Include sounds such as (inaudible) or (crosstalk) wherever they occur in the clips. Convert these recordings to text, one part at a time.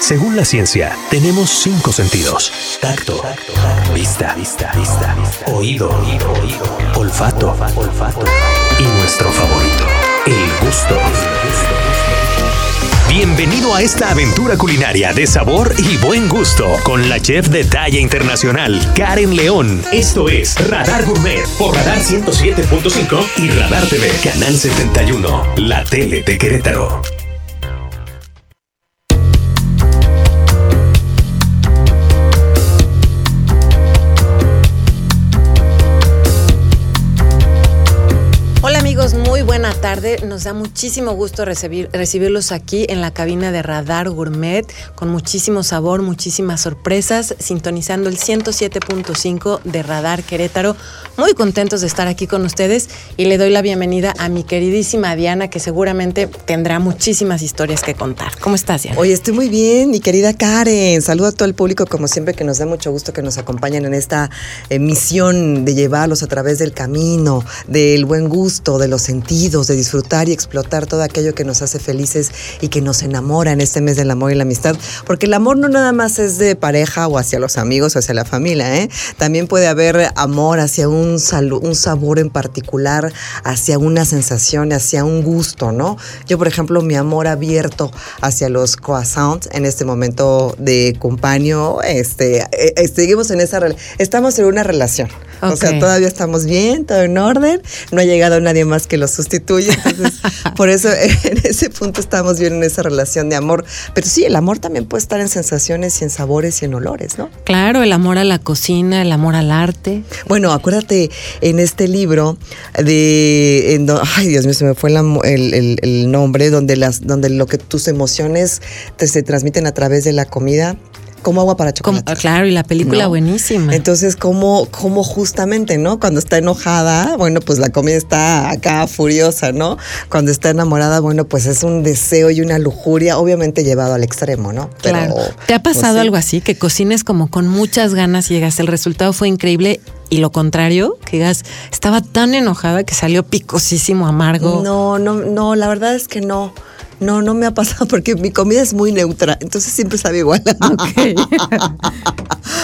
Según la ciencia, tenemos cinco sentidos: tacto, vista, vista, vista, oído, olfato, olfato y nuestro favorito, el gusto. Bienvenido a esta aventura culinaria de sabor y buen gusto con la chef de talla internacional, Karen León. Esto es Radar Gourmet por Radar 107.5 y Radar TV, Canal 71, la tele de Querétaro. Nos da muchísimo gusto recibir, recibirlos aquí en la cabina de Radar Gourmet, con muchísimo sabor, muchísimas sorpresas, sintonizando el 107.5 de Radar Querétaro. Muy contentos de estar aquí con ustedes y le doy la bienvenida a mi queridísima Diana, que seguramente tendrá muchísimas historias que contar. ¿Cómo estás, Diana? Oye, estoy muy bien, mi querida Karen. Saludo a todo el público, como siempre, que nos da mucho gusto que nos acompañen en esta eh, misión de llevarlos a través del camino, del buen gusto, de los sentidos de disfrutar y explotar todo aquello que nos hace felices y que nos enamora en este mes del amor y la amistad. Porque el amor no nada más es de pareja o hacia los amigos o hacia la familia, ¿eh? También puede haber amor hacia un, un sabor en particular, hacia una sensación, hacia un gusto, ¿no? Yo, por ejemplo, mi amor abierto hacia los croissants en este momento de compañero, este, eh, eh, seguimos en esa, estamos en una relación. O sea, todavía estamos bien, todo en orden, no ha llegado nadie más que lo sustituya entonces, (laughs) por eso en ese punto estamos bien en esa relación de amor. Pero sí, el amor también puede estar en sensaciones y en sabores y en olores, ¿no? Claro, el amor a la cocina, el amor al arte. Bueno, acuérdate en este libro de. ay, Dios mío, se me fue el, nombre, donde, las, donde lo que tus emociones te, se transmiten a través de la comida como agua para chocolate. claro, y la película buenísima. Entonces, como, como justamente, ¿no? Cuando está enojada, bueno, pues la comida está acá furiosa, ¿no? Cuando está enamorada, bueno, pues es un deseo y una lujuria, obviamente llevado al extremo, ¿no? claro. ¿Te ha pasado pues algo así? Que cocines como con muchas ganas y llegas, el resultado fue increíble y lo contrario, que digas, estaba tan enojada que salió picosísimo, amargo. No, no, no, la verdad es que no. No, no me ha pasado porque mi comida es muy neutra, entonces siempre sabe igual. (laughs)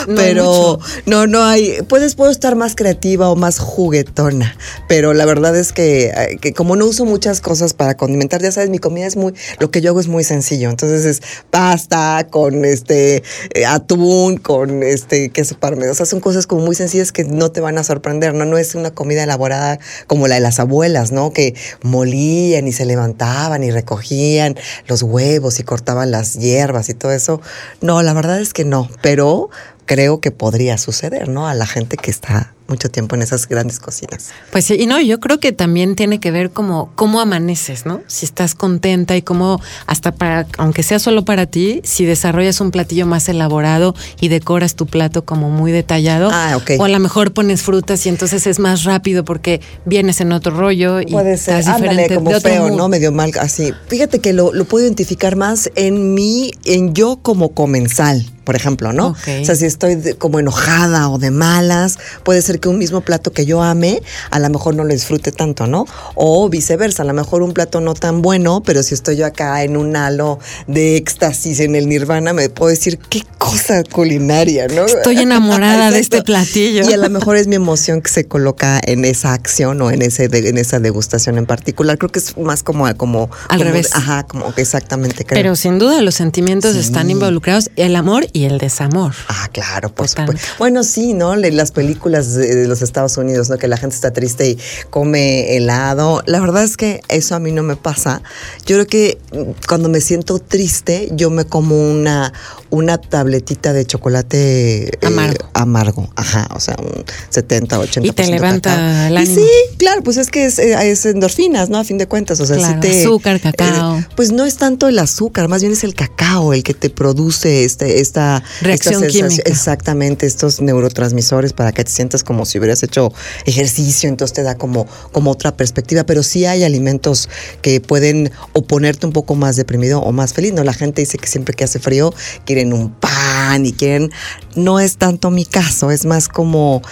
pero no, no hay. Puedes, puedo estar más creativa o más juguetona, pero la verdad es que, que, como no uso muchas cosas para condimentar, ya sabes, mi comida es muy. Lo que yo hago es muy sencillo. Entonces es pasta con este eh, atún, con este queso parmesano. O sea, son cosas como muy sencillas que no te van a sorprender, ¿no? No es una comida elaborada como la de las abuelas, ¿no? Que molían y se levantaban y recogían los huevos y cortaban las hierbas y todo eso. No, la verdad es que no, pero creo que podría suceder, ¿no? A la gente que está mucho tiempo en esas grandes cocinas. Pues sí, y no, yo creo que también tiene que ver como cómo amaneces, ¿no? Si estás contenta y cómo hasta para, aunque sea solo para ti, si desarrollas un platillo más elaborado y decoras tu plato como muy detallado, ah, ok. o a lo mejor pones frutas y entonces es más rápido porque vienes en otro rollo y puede ser estás diferente como feo, ¿no? Medio mal, así. Fíjate que lo, lo puedo identificar más en mí, en yo como comensal por ejemplo, ¿no? O sea, si estoy como enojada o de malas, puede ser que un mismo plato que yo ame, a lo mejor no lo disfrute tanto, ¿no? O viceversa, a lo mejor un plato no tan bueno, pero si estoy yo acá en un halo de éxtasis en el nirvana, me puedo decir, qué cosa culinaria, ¿no? Estoy enamorada de este (laughs) platillo. Y a lo mejor es mi emoción que se coloca en esa acción o en ese en esa degustación en particular. Creo que es más como como al revés. Ajá, como exactamente creo. Pero sin duda los sentimientos están involucrados, el amor y el desamor. Ah, claro, pues Bueno, sí, ¿no? Las películas de los Estados Unidos, ¿no? Que la gente está triste y come helado. La verdad es que eso a mí no me pasa. Yo creo que cuando me siento triste, yo me como una, una tabletita de chocolate eh, amargo. amargo, ajá, o sea, un 70, 80%. Y te levanta el ánimo. sí, claro, pues es que es, eh, endorfinas, ¿no? A fin de cuentas, o sea, si te... Azúcar, cacao. Eh, pues no es tanto el azúcar, más bien es el cacao el que te produce este, esta reacción química. Exactamente, estos neurotransmisores para que te sientas como si hubieras hecho ejercicio, entonces te da como, como otra perspectiva, pero sí hay alimentos que pueden o ponerte un poco más deprimido o más feliz, ¿no? La gente dice que siempre que hace frío quieren un pan y quieren, no es tanto mi caso, es más como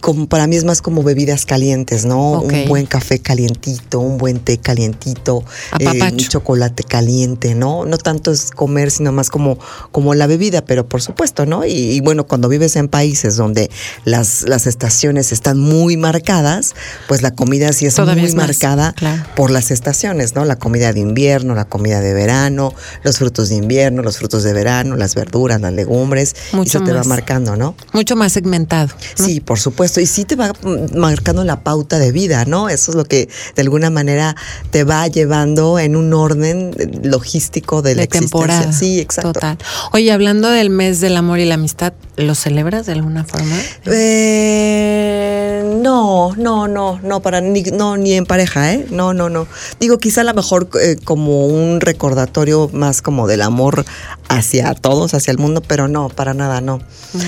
como para mí es más como bebidas calientes, ¿no? Un buen café calientito, un buen té calientito, eh, un chocolate caliente, ¿no? No tanto es comer, sino más como, como la bebida, pero por supuesto, ¿no? Y, bueno, cuando vives en países donde las, las estaciones están muy marcadas, pues la comida sí es muy marcada por las estaciones, ¿no? La comida de invierno, la comida de verano, los frutos de invierno, los frutos de verano, las verduras, las legumbres, Mucho eso te va marcando, ¿no? Mucho más segmentado. Sí, por supuesto y sí te va marcando la pauta de vida, ¿no? Eso es lo que de alguna manera te va llevando en un orden logístico de, la temporada. Sí, exacto. Total. Oye, hablando del mes del amor y la amistad, ¿lo celebras de alguna forma? Eh, no, no, no, no, para ni, no, ni en pareja, ¿eh? No, no, no. Digo, quizá a lo mejor eh, como un recordatorio más como del amor hacia todos, hacia el mundo, pero no, para nada, no.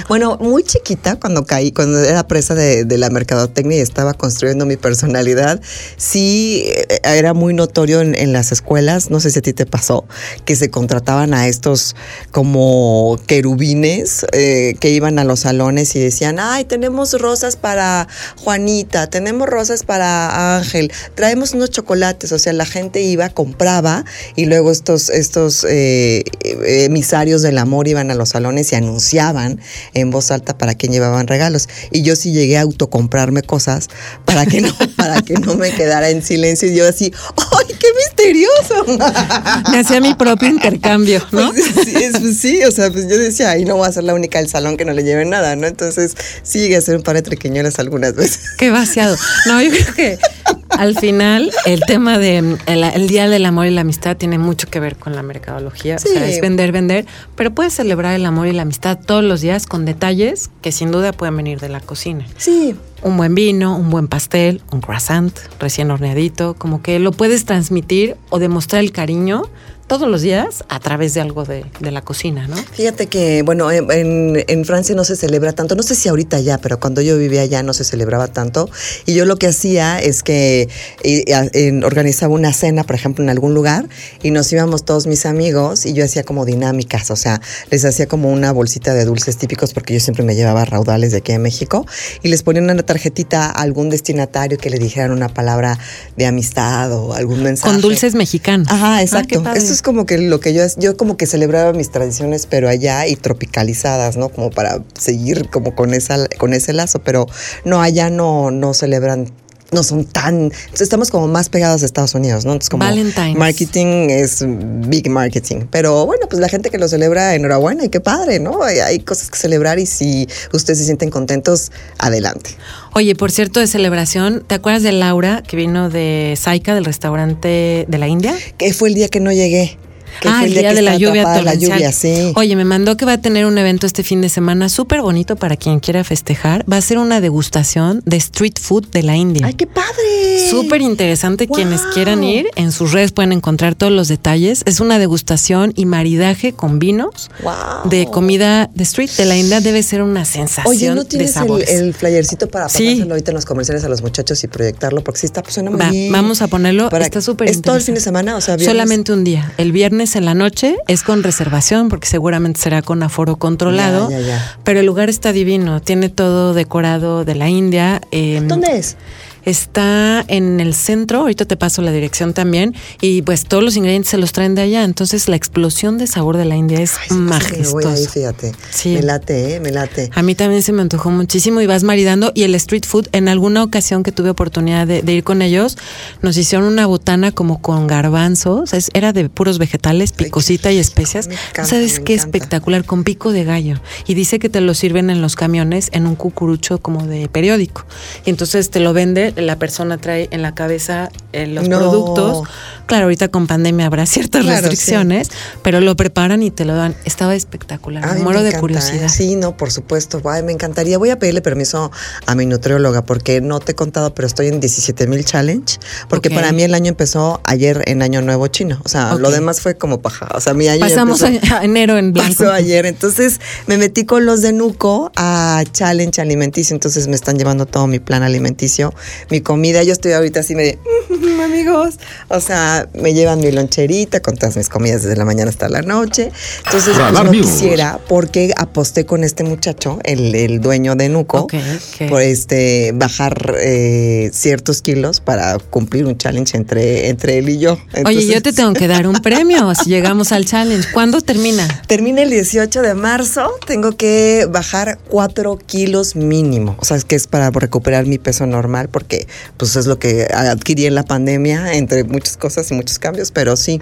Bueno, muy chiquita cuando caí, cuando era presa de, la mercadotecnia y estaba construyendo mi personalidad, sí eh, era muy notorio en, las escuelas, no sé si a ti te pasó, que se contrataban a estos como querubines eh, que iban a los salones y decían, ay, tenemos rosas para Juanita, tenemos rosas para Ángel, traemos unos chocolates, o sea, la gente iba, compraba y luego estos, estos eh, emisarios del amor iban a los salones y anunciaban en voz alta para quién llevaban regalos. Y yo sí llegué a autocomprarme cosas para que no, (laughs) para que no me quedara en silencio y yo así, ¡ay, qué misterioso! Me hacía mi propio intercambio, ¿no? Pues, pues, sí, o sea, pues yo decía, ahí no voy a ser la única del salón que no le lleve nada, ¿no? Entonces sí llegué a hacer un par de triqueñolas algunas veces. Qué vaciado. No, yo creo que al final, el tema de el, Día del Amor y la Amistad tiene mucho que ver con la mercadología. O sea, es vender, vender, pero puedes celebrar el amor y la amistad todos los días con detalles que sin duda pueden venir de la cocina. Sí. Un buen vino, un buen pastel, un croissant recién horneadito, como que lo puedes transmitir o demostrar el cariño todos los días a través de algo de, la cocina, ¿no? Fíjate que, bueno, en, Francia no se celebra tanto, no sé si ahorita ya, pero cuando yo vivía allá no se celebraba tanto. Y yo lo que hacía es que organizaba una cena, por ejemplo, en algún lugar y nos íbamos todos mis amigos y yo hacía como dinámicas, o sea, les hacía como una bolsita de dulces típicos porque yo siempre me llevaba raudales de aquí en México y les ponía una tarjetita a algún destinatario que le dijeran una palabra de amistad o algún mensaje. Con dulces mexicanos. Ajá, ah, exacto es como que lo que yo, yo como que celebraba mis tradiciones, pero allá y tropicalizadas, ¿no? Como para seguir como con esa, con ese lazo, pero no, allá no, no celebran no son tan. Estamos como más pegados a Estados Unidos, ¿no? Entonces, como marketing es big marketing. Pero bueno, pues la gente que lo celebra, enhorabuena y qué padre, ¿no? Hay, hay, cosas que celebrar y si ustedes se sienten contentos, adelante. Oye, por cierto, de celebración, ¿te acuerdas de Laura que vino de Saika, del restaurante de la India? Que fue el día que no llegué ah, el día, de la lluvia La lluvia, sí. Oye, me mandó que va a tener un evento este fin de semana súper bonito para quien quiera festejar. Va a ser una degustación de street food de la India. ¡Ay, qué padre! Súper interesante. Quienes quieran ir, en sus redes pueden encontrar todos los detalles. Es una degustación y maridaje con vinos de comida de street de la India. Debe ser una sensación Oye, ¿no tienes El, flyercito para pasárselo ahorita en los comerciales a los muchachos y proyectarlo? Porque sí está, pues, suena muy bien. Vamos a ponerlo. está súper ¿Es todo el fin de semana? O sea, Solamente un día. El viernes en la noche es con reservación porque seguramente será con aforo controlado. Pero el lugar está divino, tiene todo decorado de la India. Em, ¿Dónde es? Está en el centro, ahorita te paso la dirección también, y pues todos los ingredientes se los traen de allá. Entonces la explosión de sabor de la India es majestuosa. fíjate. Sí. Me late, ¿eh? me late. A mí también se me antojó muchísimo y vas maridando. Y el street food, en alguna ocasión que tuve oportunidad de, ir con ellos, nos hicieron una botana como con garbanzos, era de puros vegetales, picosita y especias. ¿Sabes qué espectacular? Con pico de gallo. Y dice que te lo sirven en los camiones en un cucurucho como de periódico. Y entonces te lo vende la persona trae en la cabeza eh, los No. productos. Claro, ahorita con pandemia habrá ciertas Claro, restricciones, pero lo preparan y te lo dan. Estaba espectacular. Ay, me me muero de encanta, curiosidad. ¿eh? Sí, no, por supuesto. Ay, me encantaría. Voy a pedirle permiso a mi nutrióloga porque no te he contado, pero estoy en 17 mil challenge. Porque para mí el año empezó ayer en Año Nuevo Chino. O sea, lo demás fue como paja. O sea, mi año Pasamos empezó- a enero en blanco. Pasó ayer, entonces me metí con los de Nuco a Challenge Alimenticio, entonces me están llevando todo mi plan alimenticio, mi comida, yo estoy ahorita así medio, "Mm, amigos, o sea, me llevan mi loncherita con todas mis comidas desde la mañana hasta la noche, entonces pues, Radar no quisiera porque aposté con este muchacho, el, el dueño de Nuco, por este bajar eh, ciertos kilos para cumplir un challenge entre, entre él y yo. Oye, yo te tengo que dar un (laughs) premio si llegamos al challenge. ¿Cuándo termina? Termina el 18 de marzo, tengo que bajar 4 kilos mínimo. O sea, es que es para recuperar mi peso normal porque pues es lo que adquirí en la pandemia, entre muchas cosas y muchos cambios, pero sí,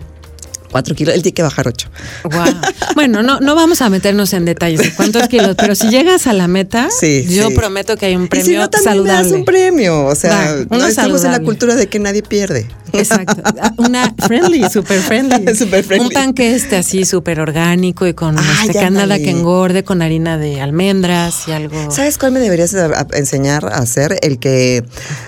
4 kilos, él tiene que bajar 8. Guau. Bueno, no, no vamos a meternos en detalles de cuántos kilos, pero si llegas a la meta, Sí, yo sí. prometo que hay un Y premio si no, también me saludable. das un premio. O sea, Va, no estamos en la cultura de que nadie pierde. Exacto. Una friendly, super friendly. (laughs) Super friendly. Un pan que esté así súper orgánico y con este, que engorde, con harina de almendras y algo. ¿Sabes cuál me deberías enseñar a hacer? El que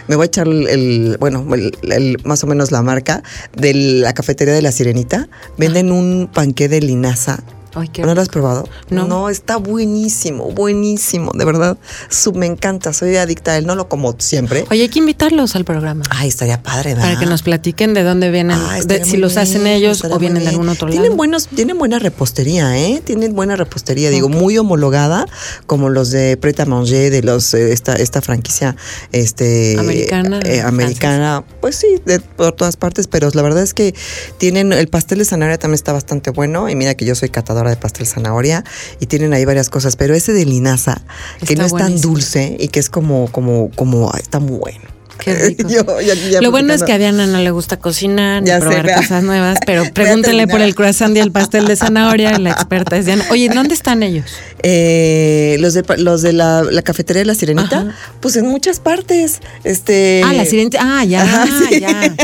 me voy a echar el, el- bueno, el, el- más o menos la marca de la cafetería de la Sirenita. Venden un panqué de linaza. Ay, qué ¿No lo has probado? No. está buenísimo, buenísimo, de verdad. Su- me encanta, soy adicta a él, no lo como siempre. Oye, hay que invitarlos al programa. Ay, estaría padre, ¿verdad? Para que nos platiquen de dónde vienen, Ah, de- si los hacen ellos o vienen de algún otro tienen lado. Buenos, tienen buena repostería, ¿eh? Tienen buena repostería, digo, muy homologada, como los de Pret a Manger, de los, eh, esta, esta franquicia este, Americana, eh, americana, pues sí, de por todas partes, pero la verdad es que tienen, el pastel de zanahoria también está bastante bueno, y mira que yo soy catadora de pastel zanahoria, y tienen ahí varias cosas, pero ese de linaza, que no es tan dulce y que es como, como, como, está muy bueno. Qué rico. Yo, ya- ya Lo bueno es que a Diana no le gusta cocinar ni Ya sé, probar vea. cosas nuevas, (laughs) pero pregúntenle por el croissant y el pastel de zanahoria, la (laughs) experta es Diana. Oye, ¿dónde están ellos? Eh, los de, los de la, la cafetería de la Sirenita, Ajá. pues en muchas partes. Este. Ah, la sirente. Ah, ya, Ajá, sí. ya.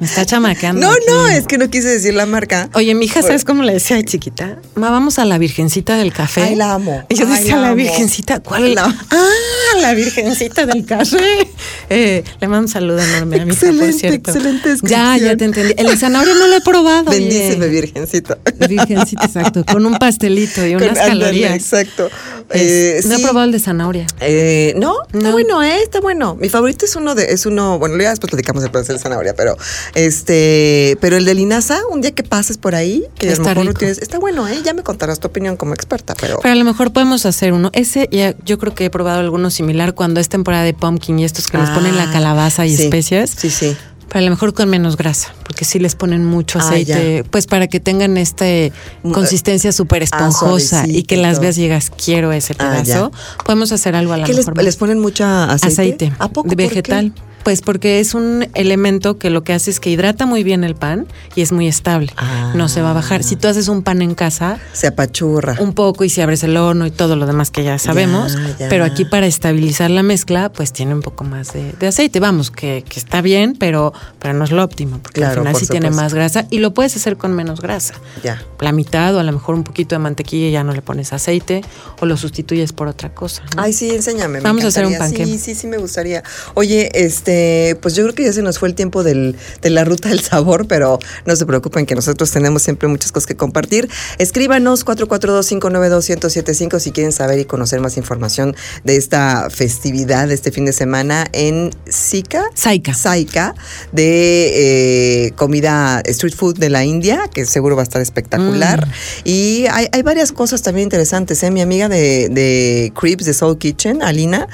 Me está chamaqueando. No, aquí. no, es que no quise decir la marca. Oye, mi hija, ¿sabes cómo le decía de chiquita? Ma, vamos a la Virgencita del Café. Ay, la amo. Y yo Ay, decía, la la, amo. Virgencita, ¿cuál? La- Ah, la Virgencita del Café. Eh, le mando un saludo enorme a mi hija, por Excelente, cierto. excelente Ya, ya te entendí. El de zanahoria no lo he probado. Bendíceme, Virgencita. Virgencita, exacto. Con un pastelito y Con- unas ándale, calorías. Exacto. Eh, no he probado el de zanahoria. Eh, no, está No. bueno, eh, está bueno. Mi favorito es uno de, es uno, bueno, ya después platicamos el pastel de zanahoria, pero este, pero el de linaza, un día que pases por ahí, que a lo Está mejor lo rico. tienes, está bueno, eh, ya me contarás tu opinión como experta, pero, Pero a lo mejor podemos hacer uno. Ese ya, yo creo que he probado alguno similar cuando es temporada de pumpkin y estos que les ponen la Ah, calabaza y sí, especias. Sí, sí. Pero a lo mejor con menos grasa, porque sí les ponen mucho Ah, aceite, pues para que tengan este Mm, consistencia súper esponjosa y que las veas y digas, quiero ese Ah, pedazo. Podemos hacer algo a lo ¿Qué les, mejor. les ponen mucha aceite? aceite, ¿A poco? de ¿Por qué? Pues porque es un elemento que lo que hace es que hidrata muy bien el pan y es muy estable. Ah. No se va a bajar. Si tú haces un pan en casa, Se apachurra. un poco y si abres el horno y todo lo demás que ya sabemos, Ya, ya. pero aquí para estabilizar la mezcla, pues tiene un poco más de, de aceite. Vamos, que, que está bien, pero, pero no es lo óptimo, porque Claro, al final por sí tiene más grasa y lo puedes hacer con menos grasa. Ya. La mitad o a lo mejor un poquito de mantequilla y ya no le pones aceite o lo sustituyes por otra cosa. ¿no? Ay, sí, enséñame. me Vamos a hacer un panqué. Sí, sí, sí, me gustaría. Oye, este, pues yo creo que ya se nos fue el tiempo del, de la ruta del sabor, pero no se preocupen que nosotros tenemos siempre muchas cosas que compartir. Escríbanos 442-592-1075 si quieren saber y conocer más información de esta festividad de este fin de semana en Zika. Saika. Saika de eh, comida street food de la India, que seguro va a estar espectacular. Mm. Y hay, hay varias cosas también interesantes. ¿eh? Mi amiga de, de Cribs de Soul Kitchen, Alina,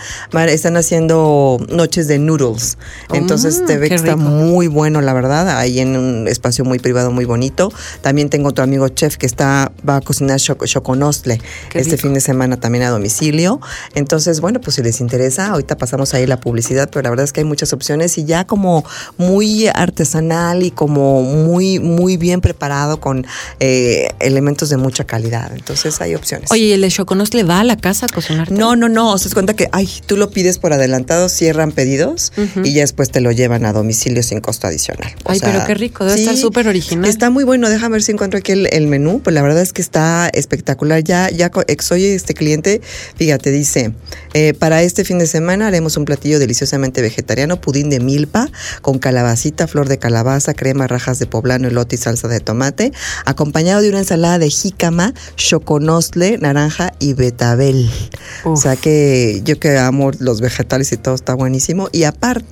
están haciendo noches de noodles. Entonces Mm, te ve qué que está muy bueno, la verdad, ahí en un espacio muy privado, muy bonito. También tengo otro amigo chef que está va a cocinar choco- choconostle este rico. fin de semana también a domicilio. Entonces, bueno, pues si les interesa, ahorita pasamos ahí la publicidad, pero la verdad es que hay muchas opciones y ya como muy artesanal y como muy, muy bien preparado con eh, elementos de mucha calidad. Entonces hay opciones. Oye, ¿y el de Choconos le va a la casa a cocinar? No, no, no. O sea, es cuenta que, ay, tú lo pides por adelantado, cierran pedidos y ya después te lo llevan a domicilio sin costo adicional. Ay, pero qué rico, debe estar súper original. Está muy bueno, déjame ver si encuentro aquí el, menú, pues la verdad es que está espectacular. Ya, ya soy este cliente, fíjate, dice, eh, para este fin de semana haremos un platillo deliciosamente vegetariano, pudín de milpa con calabacita, flor de calabaza, crema, rajas de poblano, elote y salsa de tomate, acompañado de una ensalada de jícama, choconostle, naranja y betabel. O sea que yo que amo los vegetales y todo está buenísimo. Y aparte,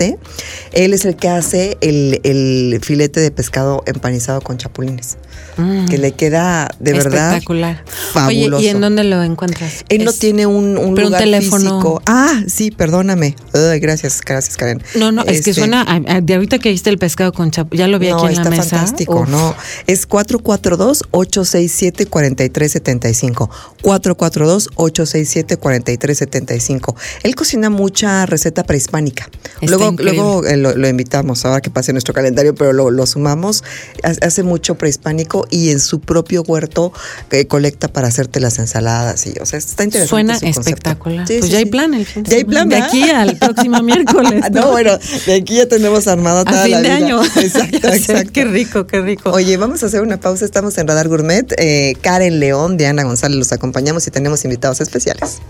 él es el que hace el, filete de pescado empanizado con chapulines. Mm. Que le queda de verdad espectacular. Fabuloso. Oye, ¿y en dónde lo encuentras? Él no tiene un, un lugar teléfono. Ah, sí, perdóname. gracias, gracias, Karen. No, no, es que este, suena, de ahorita que viste el pescado con chapulines, ya lo vi aquí en la mesa. está fantástico, no. Es 442-867-4375. 442-867-4375. Él cocina mucha receta prehispánica. luego luego eh, lo, invitamos, ahora que pase nuestro calendario, pero lo, sumamos. Hace mucho prehispánico y en su propio huerto eh, colecta para hacerte las ensaladas. Y, o sea, está interesante. Suena espectacular. pues ya hay plan el fin Ya hay plan. De aquí al (laughs) próximo miércoles. ¿no? bueno, de aquí ya tenemos armada toda a fin la de año. (laughs) (laughs) Exacto, exacto. Qué rico, qué rico. Oye, vamos a hacer una pausa. Estamos en Radar Gourmet. Eh, Karen León, Diana González los acompañamos y tenemos invitados especiales.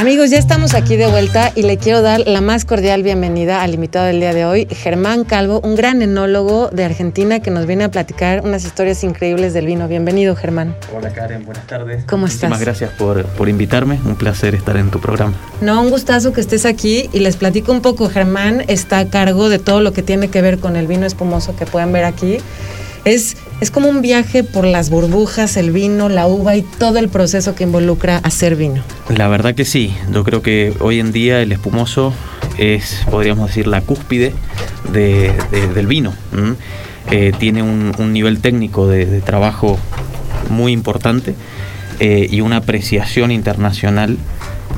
Amigos, ya estamos aquí de vuelta y le quiero dar la más cordial bienvenida al invitado del día de hoy, Germán Calvo, un gran enólogo de Argentina que nos viene a platicar unas historias increíbles del vino. Bienvenido, Germán. Hola, Karen, buenas tardes. ¿Cómo estás? Muchísimas gracias por, por invitarme, un placer estar en tu programa. No, un gustazo que estés aquí y les platico un poco. Germán está a cargo de todo lo que tiene que ver con el vino espumoso que pueden ver aquí. Es, es como un viaje por las burbujas, el vino, la uva y todo el proceso que involucra hacer vino. La verdad que sí, yo creo que hoy en día el espumoso es, podríamos decir, la cúspide del vino. Eh, tiene un, nivel técnico de, trabajo muy importante eh, y una apreciación internacional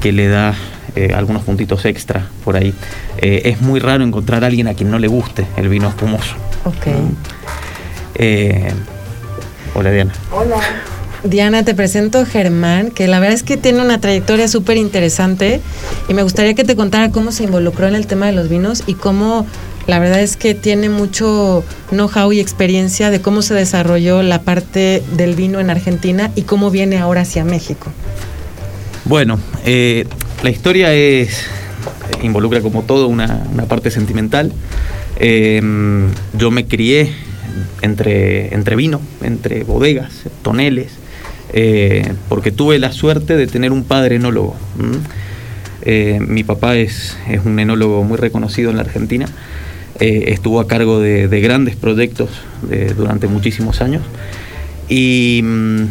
que le da eh, algunos puntitos extra por ahí. es muy raro encontrar a alguien a quien no le guste el vino espumoso. Ok. Eh, hola Diana. Hola. Diana, te presento Germán, que la verdad es que tiene una trayectoria súper interesante y me gustaría que te contara cómo se involucró en el tema de los vinos y cómo la verdad es que tiene mucho know-how y experiencia de cómo se desarrolló la parte del vino en Argentina y cómo viene ahora hacia México. Bueno, eh, la historia es involucra como todo una, parte sentimental. Eh, yo me crié entre, entre vino, entre bodegas, toneles, eh, porque tuve la suerte de tener un padre enólogo. Eh, mi papá es, es, un enólogo muy reconocido en la Argentina, eh, estuvo a cargo de, grandes proyectos durante muchísimos años y, mm,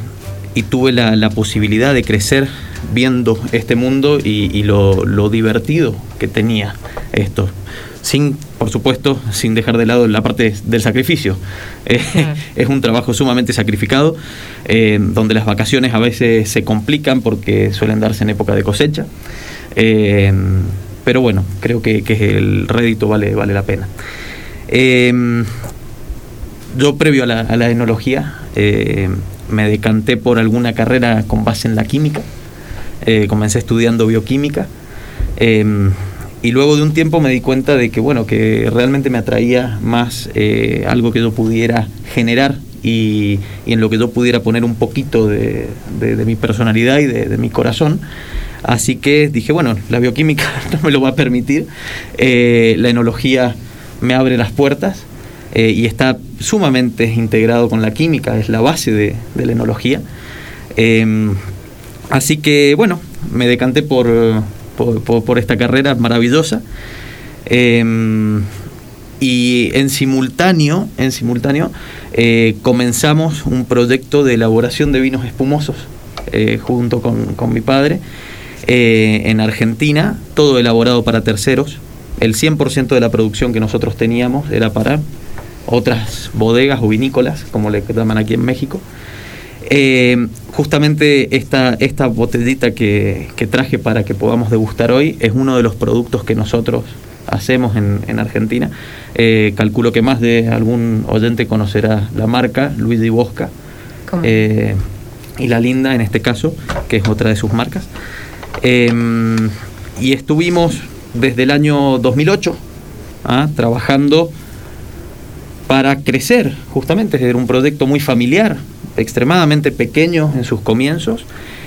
tuve la, posibilidad de crecer viendo este mundo y, lo, lo, divertido que tenía esto sin, por supuesto, sin dejar de lado la parte del sacrificio. Eh, (laughs) es un trabajo sumamente sacrificado, eh, donde las vacaciones a veces se complican porque suelen darse en época de cosecha. Eh, pero bueno, creo que, el rédito vale, vale la pena. yo previo a la, a la enología me decanté por alguna carrera con base en la química. comencé estudiando bioquímica y luego de un tiempo me di cuenta de que bueno que realmente me atraía más eh, algo que yo pudiera generar y, en lo que yo pudiera poner un poquito de, mi personalidad y de, mi corazón. Así que dije bueno la bioquímica (laughs) no me lo va a permitir. Eh, la enología me abre las puertas eh, y está sumamente integrado con la química es la base de, la enología. Em, así que bueno me decanté por por, esta carrera maravillosa. Em, y en simultáneo, en simultáneo eh, comenzamos un proyecto de elaboración de vinos espumosos eh, junto con, mi padre eh, en Argentina, todo elaborado para terceros. El 100% de la producción que nosotros teníamos era para otras bodegas o vinícolas, como le llaman aquí en México. Eh, justamente esta, esta botellita que, que, traje para que podamos degustar hoy es uno de los productos que nosotros hacemos en, en Argentina. Eh, calculo que más de algún oyente conocerá la marca, Luigi Bosca. Eh, y La Linda en este caso, que es otra de sus marcas. Em, y estuvimos desde el año 2008 ¿ah? trabajando para crecer, justamente, era un proyecto muy familiar, extremadamente pequeño en sus comienzos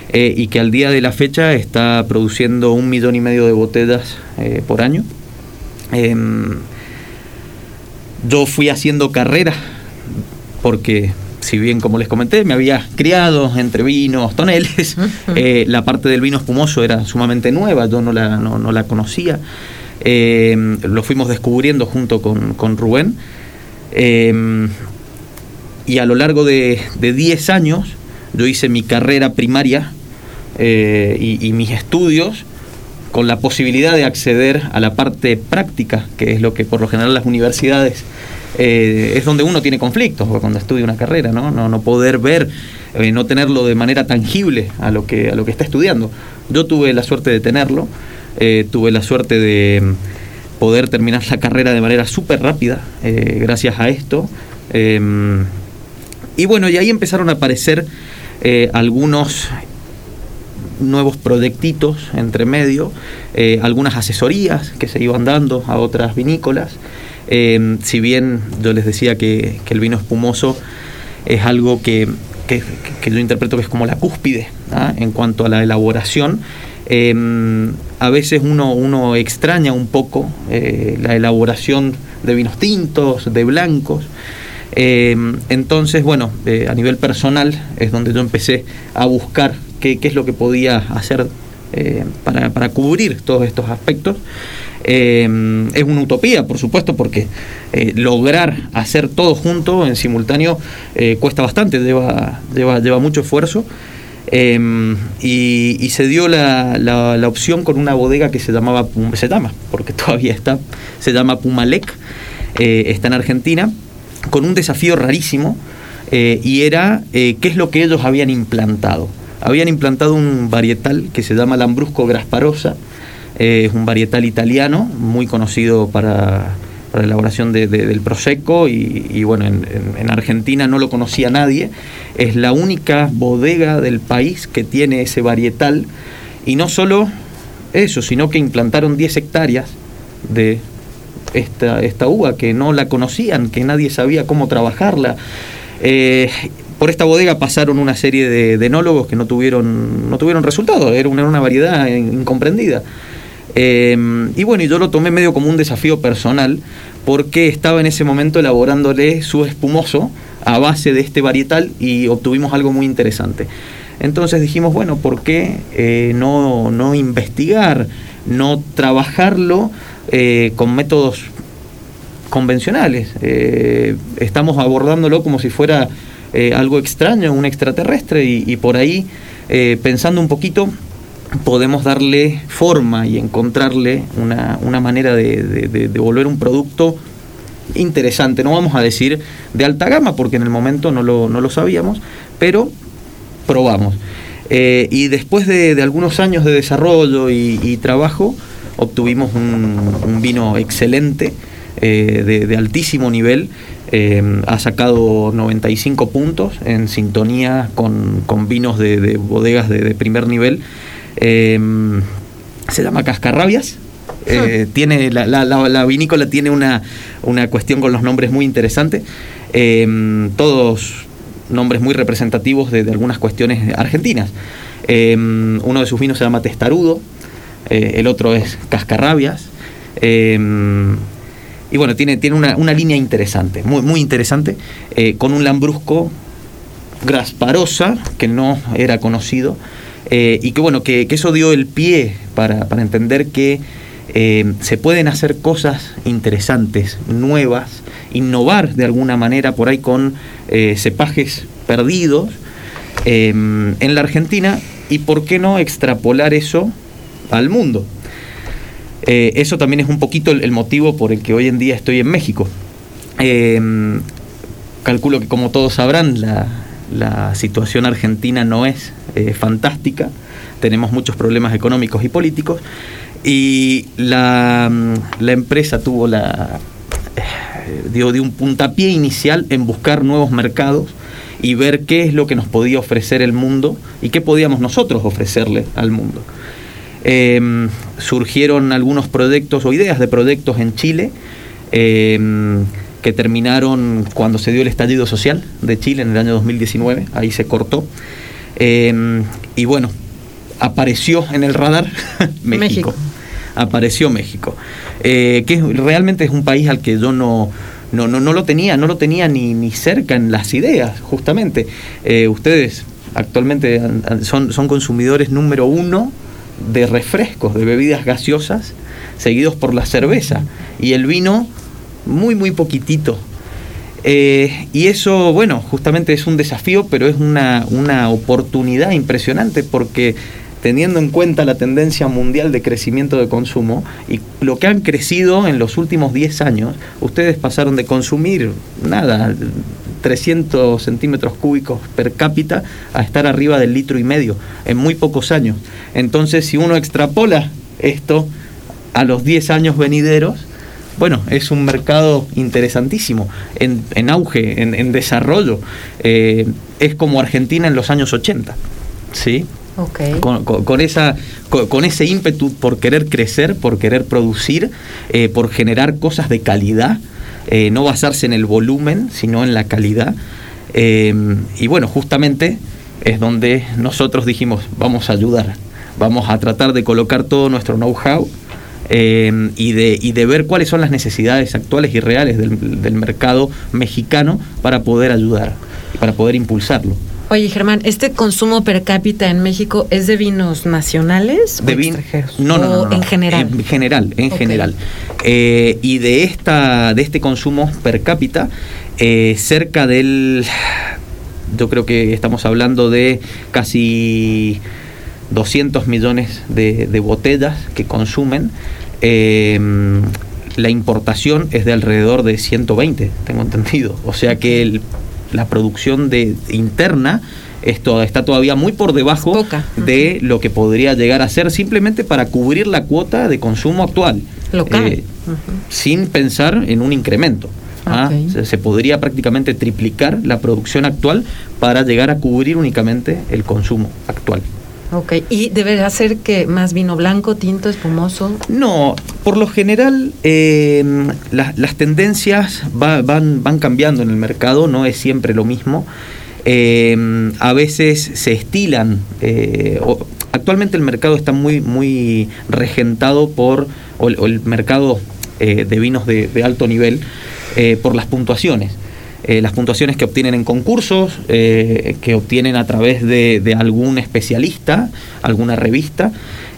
eh, y que al día de la fecha está produciendo un millón y medio de botellas eh, por año. Em, yo fui haciendo carrera porque si bien como les comenté me había criado entre vinos, toneles, (laughs) eh, la parte del vino espumoso era sumamente nueva, yo no la, no, la conocía. Em, lo fuimos descubriendo junto con, con Rubén. Em, y a lo largo de 10 años yo hice mi carrera primaria eh, y, mis estudios con la posibilidad de acceder a la parte práctica, que es lo que por lo general las universidades eh, es donde uno tiene conflictos cuando estudia una carrera, ¿no? No, poder ver, eh, no tenerlo de manera tangible a lo, que, a lo que está estudiando. Yo tuve la suerte de tenerlo, tuve la suerte de poder terminar la carrera de manera súper rápida gracias a esto. Em, y bueno, y ahí empezaron a aparecer eh, algunos nuevos proyectitos entre medio, eh, algunas asesorías que se iban dando a otras vinícolas. Eh, si bien yo les decía que, el vino espumoso es algo que, yo interpreto que es como la cúspide ¿ah? en cuanto a la elaboración, a veces uno, uno extraña un poco la elaboración de vinos tintos, de blancos. Eh, entonces, bueno, eh, a nivel personal es donde yo empecé a buscar qué, es lo que podía hacer eh, para, cubrir todos estos aspectos. es una utopía, por supuesto, porque lograr hacer todo junto en simultáneo cuesta bastante, lleva, mucho esfuerzo. y, se dio la, la, opción con una bodega que se llamaba se llama porque (laughs) todavía está se llama Pumalec está en Argentina con un desafío rarísimo eh, y era eh, qué es lo que ellos habían implantado. Habían implantado un varietal que se llama Lambrusco Grasparosa, eh, es un varietal italiano muy conocido para, la elaboración del Prosecco y, bueno, en, Argentina no lo conocía nadie. Es la única bodega del país que tiene ese varietal y no solo eso, sino que implantaron 10 hectáreas de esta, esta uva, que no la conocían, que nadie sabía cómo trabajarla. Eh, por esta bodega pasaron una serie de, enólogos que no tuvieron, no tuvieron resultados, era una, una variedad incomprendida. Eh, y bueno, yo lo tomé medio como un desafío personal, porque estaba en ese momento elaborándole su espumoso a base de este varietal y obtuvimos algo muy interesante. Entonces dijimos, bueno, ¿por qué eh, no, no investigar, no trabajarlo eh, con métodos convencionales. Eh, estamos abordándolo como si fuera eh, algo extraño, un extraterrestre, y, por ahí, pensando un poquito, podemos darle forma y encontrarle una, manera de, volver un producto interesante. No vamos a decir de alta gama, porque en el momento no lo, sabíamos, pero probamos. Y después de, algunos años de desarrollo y trabajo, obtuvimos un, vino excelente, eh, de, altísimo nivel. Eh, ha sacado 95 puntos en sintonía con, vinos de, bodegas de, primer nivel. Eh, se llama Cascarrabias. Ah. tiene la, vinícola tiene una, cuestión con los nombres muy interesante. todos nombres muy representativos de, algunas cuestiones argentinas. uno de sus vinos se llama Testarudo, eh, el otro es Cascarrabias. Eh, y bueno, tiene, tiene una, línea interesante, muy, muy interesante, eh, con un lambrusco grasparosa, que no era conocido, y que bueno, que, eso dio el pie para, entender que se pueden hacer cosas interesantes, nuevas, innovar de alguna manera por ahí con cepajes perdidos en la Argentina, y por qué no extrapolar eso al mundo. Eh, eso también es un poquito el, motivo por el que hoy en día estoy en México. Em, calculo que como todos sabrán, la, la situación argentina no es eh, fantástica, tenemos muchos problemas económicos y políticos, y la, la empresa tuvo la, eh, dio, de un puntapié inicial en buscar nuevos mercados y ver qué es lo que nos podía ofrecer el mundo y qué podíamos nosotros ofrecerle al mundo. Em, surgieron algunos proyectos o ideas de proyectos en Chile em, que terminaron cuando se dio el estallido social de Chile en el año 2019, ahí se cortó. Em, y bueno, apareció en el radar (laughs) México. Apareció México. Eh, que realmente es un país al que yo no, no, no, lo tenía, no lo tenía ni, ni cerca en las ideas, justamente. Eh, ustedes actualmente son, son consumidores número uno de refrescos, de bebidas gaseosas, seguidos por la cerveza. Y el vino, muy, muy poquitito. Eh, y eso, bueno, justamente es un desafío, pero es una, una oportunidad impresionante porque teniendo en cuenta la tendencia mundial de crecimiento de consumo y lo que han crecido en los últimos 10 años, ustedes pasaron de consumir nada, 300 centímetros cúbicos per cápita a estar arriba del litro y medio en muy pocos años. Entonces, si uno extrapola esto a los 10 años venideros, bueno, es un mercado interesantísimo, en, auge, en, desarrollo. Eh, es como Argentina en los años 80. ¿sí? Con, esa, con, ese ímpetu por querer crecer, por querer producir, eh, por generar cosas de calidad, eh, no basarse en el volumen, sino en la calidad. Eh, y bueno, justamente es donde nosotros dijimos, vamos a ayudar, vamos a tratar de colocar todo nuestro know-how y, de, y de ver cuáles son las necesidades actuales y reales del, del mercado mexicano para poder ayudar, para poder impulsarlo. Oye, Germán, ¿este consumo per cápita en México es de vinos nacionales de o extranjeros? No, no, no, En general. En general, en general. Eh, y de, esta, de este consumo per cápita, eh, cerca del. Yo creo que estamos hablando de casi 200 millones de, botellas que consumen. Eh, la importación es de alrededor de 120, tengo entendido. O sea que el la producción de, interna esto está todavía muy por debajo de lo que podría llegar a ser simplemente para cubrir la cuota de consumo actual. Local. Eh, sin pensar en un incremento. ¿ah? Se, podría prácticamente triplicar la producción actual para llegar a cubrir únicamente el consumo actual. Ok, ¿y debe ser que más vino blanco, tinto, espumoso? No, por lo general em, las tendencias van, van cambiando en el mercado, no es siempre lo mismo. Em, a veces se estilan. Eh, actualmente el mercado está muy, muy regentado por, o, el mercado eh, de vinos de, de alto nivel, eh, por las puntuaciones. Eh, las puntuaciones que obtienen en concursos, eh, que obtienen a través de, algún especialista, alguna revista.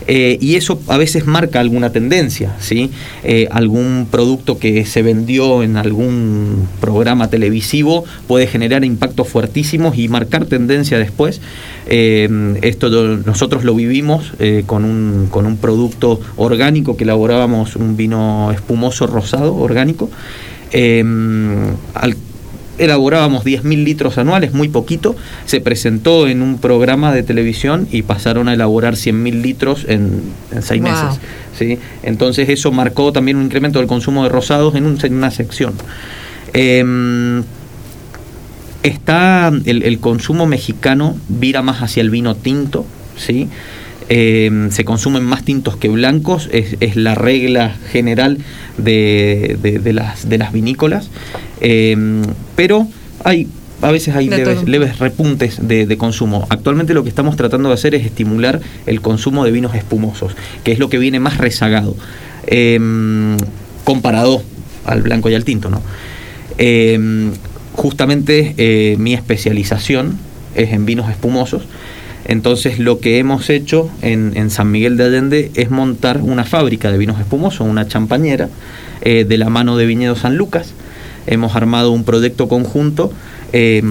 Eh, y eso a veces marca alguna tendencia, ¿sí? algún producto que se vendió en algún programa televisivo puede generar impactos fuertísimos y marcar tendencia después. esto nosotros lo vivimos con, un, con un producto orgánico que elaborábamos, un vino espumoso rosado orgánico. al elaborábamos 10.000 litros anuales, muy poquito, se presentó en un programa de televisión y pasaron a elaborar 100.000 litros en, seis meses. ¿sí? Entonces eso marcó también un incremento del consumo de rosados en, una sección. Em, está el, consumo mexicano vira más hacia el vino tinto, ¿sí? Em, se consumen más tintos que blancos, es, la regla general de, las, de las vinícolas. Em, pero hay a veces hay leves, repuntes de, consumo. Actualmente lo que estamos tratando de hacer es estimular el consumo de vinos espumosos, que es lo que viene más rezagado, em, comparado al blanco y al tinto. ¿no? Justamente eh, mi especialización es en vinos espumosos. Entonces lo que hemos hecho en, San Miguel de Allende es montar una fábrica de vinos espumosos, una champañera, eh, de la mano de Viñedo San Lucas. Hemos armado un proyecto conjunto eh,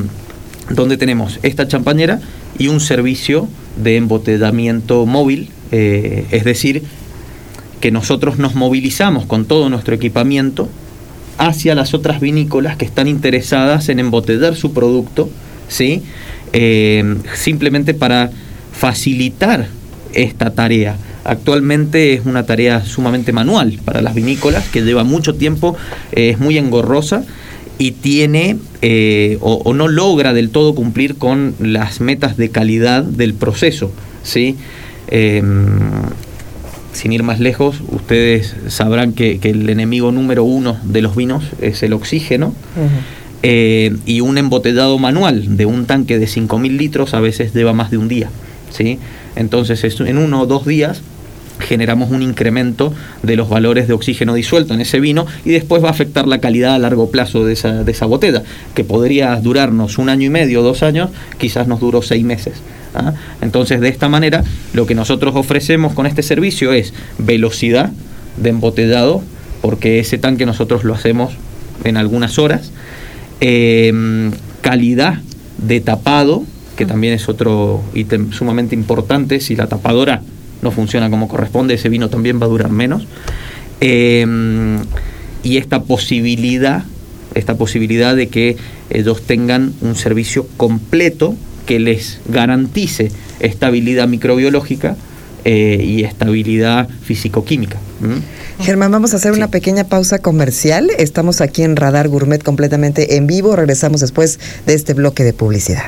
donde tenemos esta champañera y un servicio de embotellamiento móvil, eh, es decir, que nosotros nos movilizamos con todo nuestro equipamiento hacia las otras vinícolas que están interesadas en embotellar su producto ¿sí? Eh, simplemente para facilitar esta tarea. Actualmente es una tarea sumamente manual para las vinícolas, que lleva mucho tiempo, eh, es muy engorrosa y tiene eh, o, no logra del todo cumplir con las metas de calidad del proceso. ¿sí? Em, sin ir más lejos, ustedes sabrán que, el enemigo número uno de los vinos es el oxígeno. Eh, y un embotellado manual de un tanque de 5.000 litros a veces lleva más de un día. ¿sí? Entonces, en uno o dos días generamos un incremento de los valores de oxígeno disuelto en ese vino y después va a afectar la calidad a largo plazo de esa, de esa botella, que podría durarnos un año y medio, dos años, quizás nos duró seis meses. ¿ah? Entonces, de esta manera, lo que nosotros ofrecemos con este servicio es velocidad de embotellado, porque ese tanque nosotros lo hacemos en algunas horas, em, calidad de tapado, que también es otro ítem sumamente importante, si la tapadora no funciona como corresponde, ese vino también va a durar menos. Em, y esta posibilidad, esta posibilidad de que ellos tengan un servicio completo que les garantice estabilidad microbiológica eh, y estabilidad físico-química. Germán, vamos a hacer una pequeña pausa comercial. Estamos aquí en Radar Gourmet completamente en vivo. Regresamos después de este bloque de publicidad.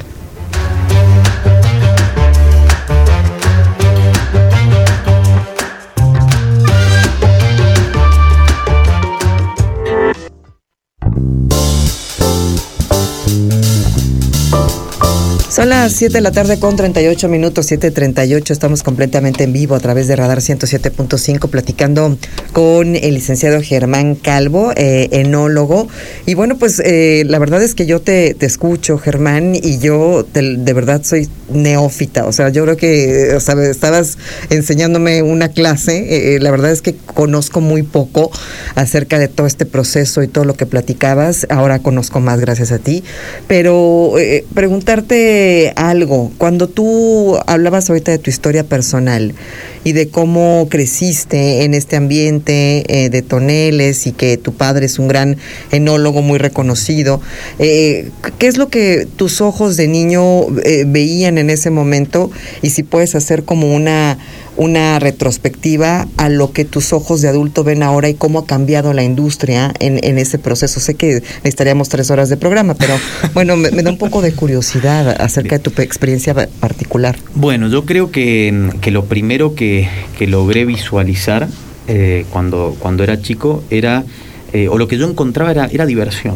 Son las 7 de la tarde con 38 minutos, 7.38. Estamos completamente en vivo a través de Radar 107.5 platicando con el licenciado Germán Calvo, eh, enólogo. Y bueno, pues eh, la verdad es que yo te, escucho, Germán, y yo de verdad soy neófita. O sea, yo creo que estabas enseñándome una clase. Eh, la verdad es que conozco muy poco acerca de todo este proceso y todo lo que platicabas. Ahora conozco más gracias a ti. Pero preguntarte algo. Cuando tú hablabas ahorita de tu historia personal y de cómo creciste en este ambiente eh, de toneles y que tu padre es un gran enólogo muy reconocido, eh, ¿qué es lo que tus ojos de niño eh, veían en ese momento? Y si puedes hacer como una una retrospectiva a lo que tus ojos de adulto ven ahora y cómo ha cambiado la industria en, en ese proceso. Sé que necesitaríamos tres horas de programa, pero (laughs) bueno, me, da un poco de curiosidad acerca de tu experiencia particular. Bueno, yo creo que, lo primero que, logré visualizar eh, cuando, cuando era chico era, eh, o lo que yo encontraba era, era diversión.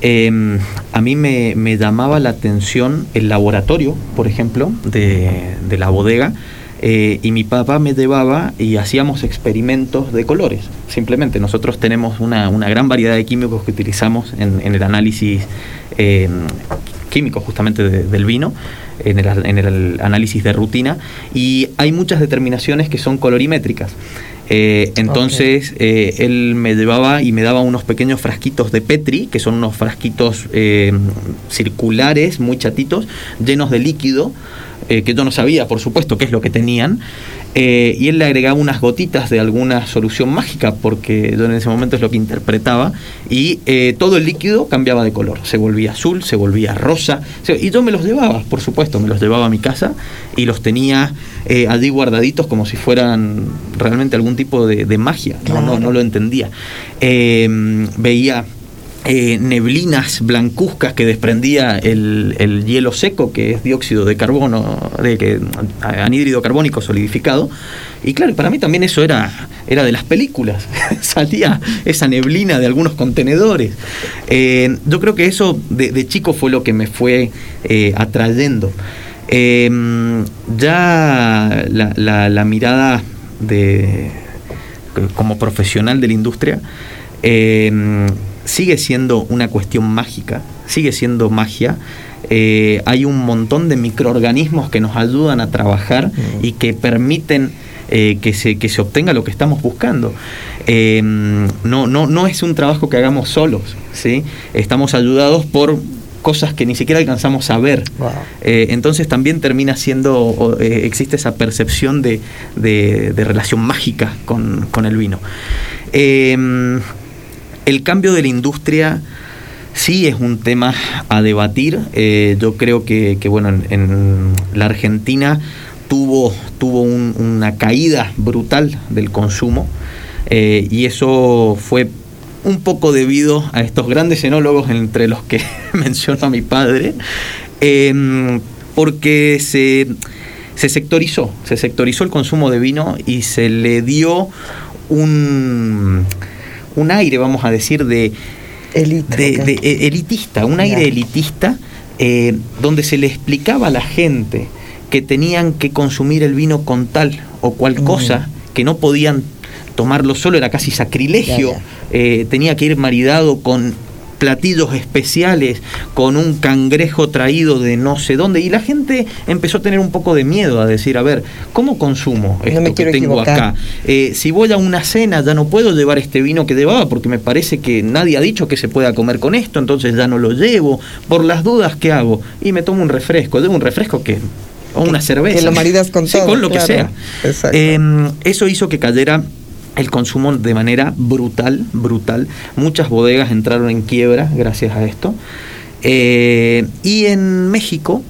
Em, a mí me, me, llamaba la atención el laboratorio, por ejemplo, de, de la bodega, eh, y mi papá me llevaba y hacíamos experimentos de colores. Simplemente nosotros tenemos una, gran variedad de químicos que utilizamos en, el análisis eh, químico justamente del vino, en el, análisis de rutina, y hay muchas determinaciones que son colorimétricas. Eh, entonces él me llevaba y me daba unos pequeños frasquitos de Petri, que son unos frasquitos circulares, muy chatitos, llenos de líquido, eh, que yo no sabía, por supuesto, qué es lo que tenían, eh, y él le agregaba unas gotitas de alguna solución mágica, porque yo en ese momento es lo que interpretaba, y eh, todo el líquido cambiaba de color, se volvía azul, se volvía rosa, y yo me los llevaba, por supuesto, me los llevaba a mi casa y los tenía allí guardaditos como si fueran realmente algún tipo de, magia, no, no, no, lo entendía. veía eh, neblinas blancuzcas que desprendía el, hielo seco, que es dióxido de carbono, de que, anhídrido carbónico solidificado. Y claro, para mí también eso era, era de las películas. (laughs) Salía esa neblina de algunos contenedores. Eh, yo creo que eso de, chico fue lo que me fue eh, atrayendo. ya la, mirada de como profesional de la industria sigue siendo una cuestión mágica, sigue siendo magia. Eh, hay un montón de microorganismos que nos ayudan a trabajar y que permiten eh, que, se, que se obtenga lo que estamos buscando. Eh, no, no, no es un trabajo que hagamos solos, ¿sí? estamos ayudados por cosas que ni siquiera alcanzamos a ver. entonces también termina siendo, existe esa percepción de, de, relación mágica con, con el vino el cambio de la industria sí es un tema a debatir. Eh, yo creo que, bueno, en, la Argentina tuvo, tuvo una caída brutal del consumo eh, y eso fue un poco debido a estos grandes enólogos entre los que (laughs) menciono a mi padre, em, porque se, se sectorizó, se sectorizó el consumo de vino y se le dio un, un aire, vamos a decir, de, de, e, elitista, un aire elitista, eh, donde se le explicaba a la gente que tenían que consumir el vino con tal o cual cosa, que no podían tomarlo solo, era casi sacrilegio, eh, tenía que ir maridado con platillos especiales con un cangrejo traído de no sé dónde y la gente empezó a tener un poco de miedo a decir, a ver, ¿cómo consumo esto que tengo acá? Eh, si voy a una cena ya no puedo llevar este vino que llevaba porque me parece que nadie ha dicho que se pueda comer con esto, entonces ya no lo llevo, por las dudas que hago y me tomo un refresco, llevo un refresco que o una cerveza. Que lo maridas con (laughs) todo. con lo que sea. Em, eso hizo que cayera el consumo de manera brutal, brutal. Muchas bodegas entraron en quiebra gracias a esto. Eh, y en México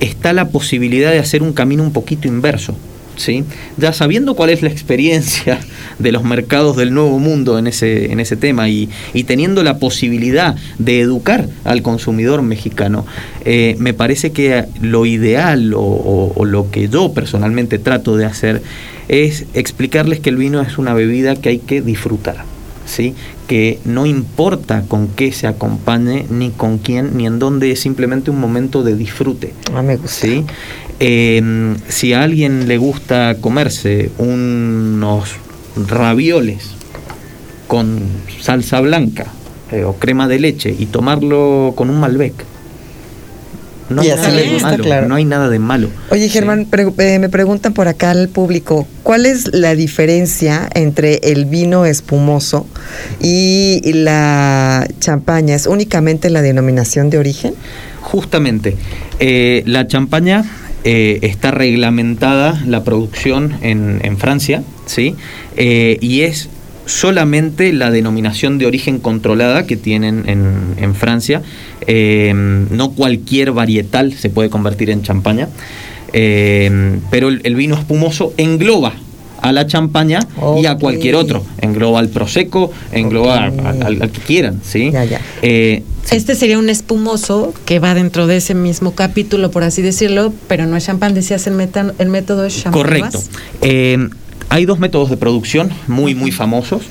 está la posibilidad de hacer un camino un poquito inverso. ¿sí? Ya sabiendo cuál es la experiencia (laughs) de los mercados del nuevo mundo en ese, en ese tema y, teniendo la posibilidad de educar al consumidor mexicano, eh, me parece que lo ideal o lo que yo personalmente trato de hacer es explicarles que el vino es una bebida que hay que disfrutar. ¿Sí? que no importa con qué se acompañe, ni con quién, ni en dónde, es simplemente un momento de disfrute. Ah, me gusta. ¿sí? Em, si a alguien le gusta comerse unos ravioles con salsa blanca eh, o crema de leche y tomarlo con un Malbec, no hay, nada de malo, no hay nada de malo. Oye, Germán, eh, me preguntan por acá al público, ¿cuál es la diferencia entre el vino espumoso y la champaña? ¿Es únicamente la denominación de origen? Justamente, eh, la champaña eh, está reglamentada la producción en, en Francia, ¿sí? y es solamente la denominación de origen controlada que tienen en, Francia. Eh, no cualquier varietal se puede convertir en champaña, eh, pero el, vino espumoso engloba a la champaña y a cualquier otro. Engloba al prosecco, engloba al, que quieran, ¿sí? Eh, este sería un espumoso que va dentro de ese mismo capítulo, por así decirlo, pero no es champán, decías el, el método es champán. Correcto. Hay dos métodos de producción muy, muy famosos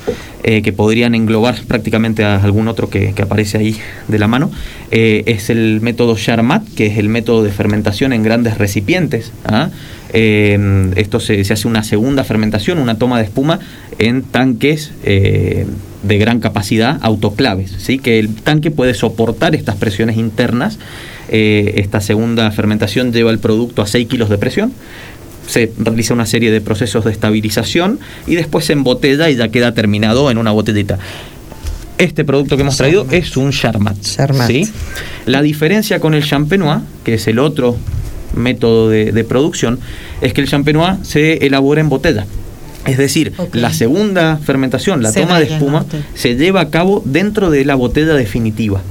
eh, que podrían englobar prácticamente a algún otro que, aparece ahí de la mano. Eh, es el método Charmat, que es el método de fermentación en grandes recipientes. ¿ah? Eh, esto se, hace una segunda fermentación, una toma de espuma en tanques de gran capacidad, autoclaves, ¿sí? que el tanque puede soportar estas presiones internas. esta segunda fermentación lleva el producto a 6 kilos de presión se realiza una serie de procesos de estabilización y después se embotella y ya queda terminado en una botellita. Este producto que hemos traído es un Charmat. ¿sí? La diferencia con el Champenois, que es el otro método de, producción, es que el Champenois se elabora en botella. Es decir, la segunda fermentación, la toma de espuma, se lleva a cabo dentro de la botella definitiva.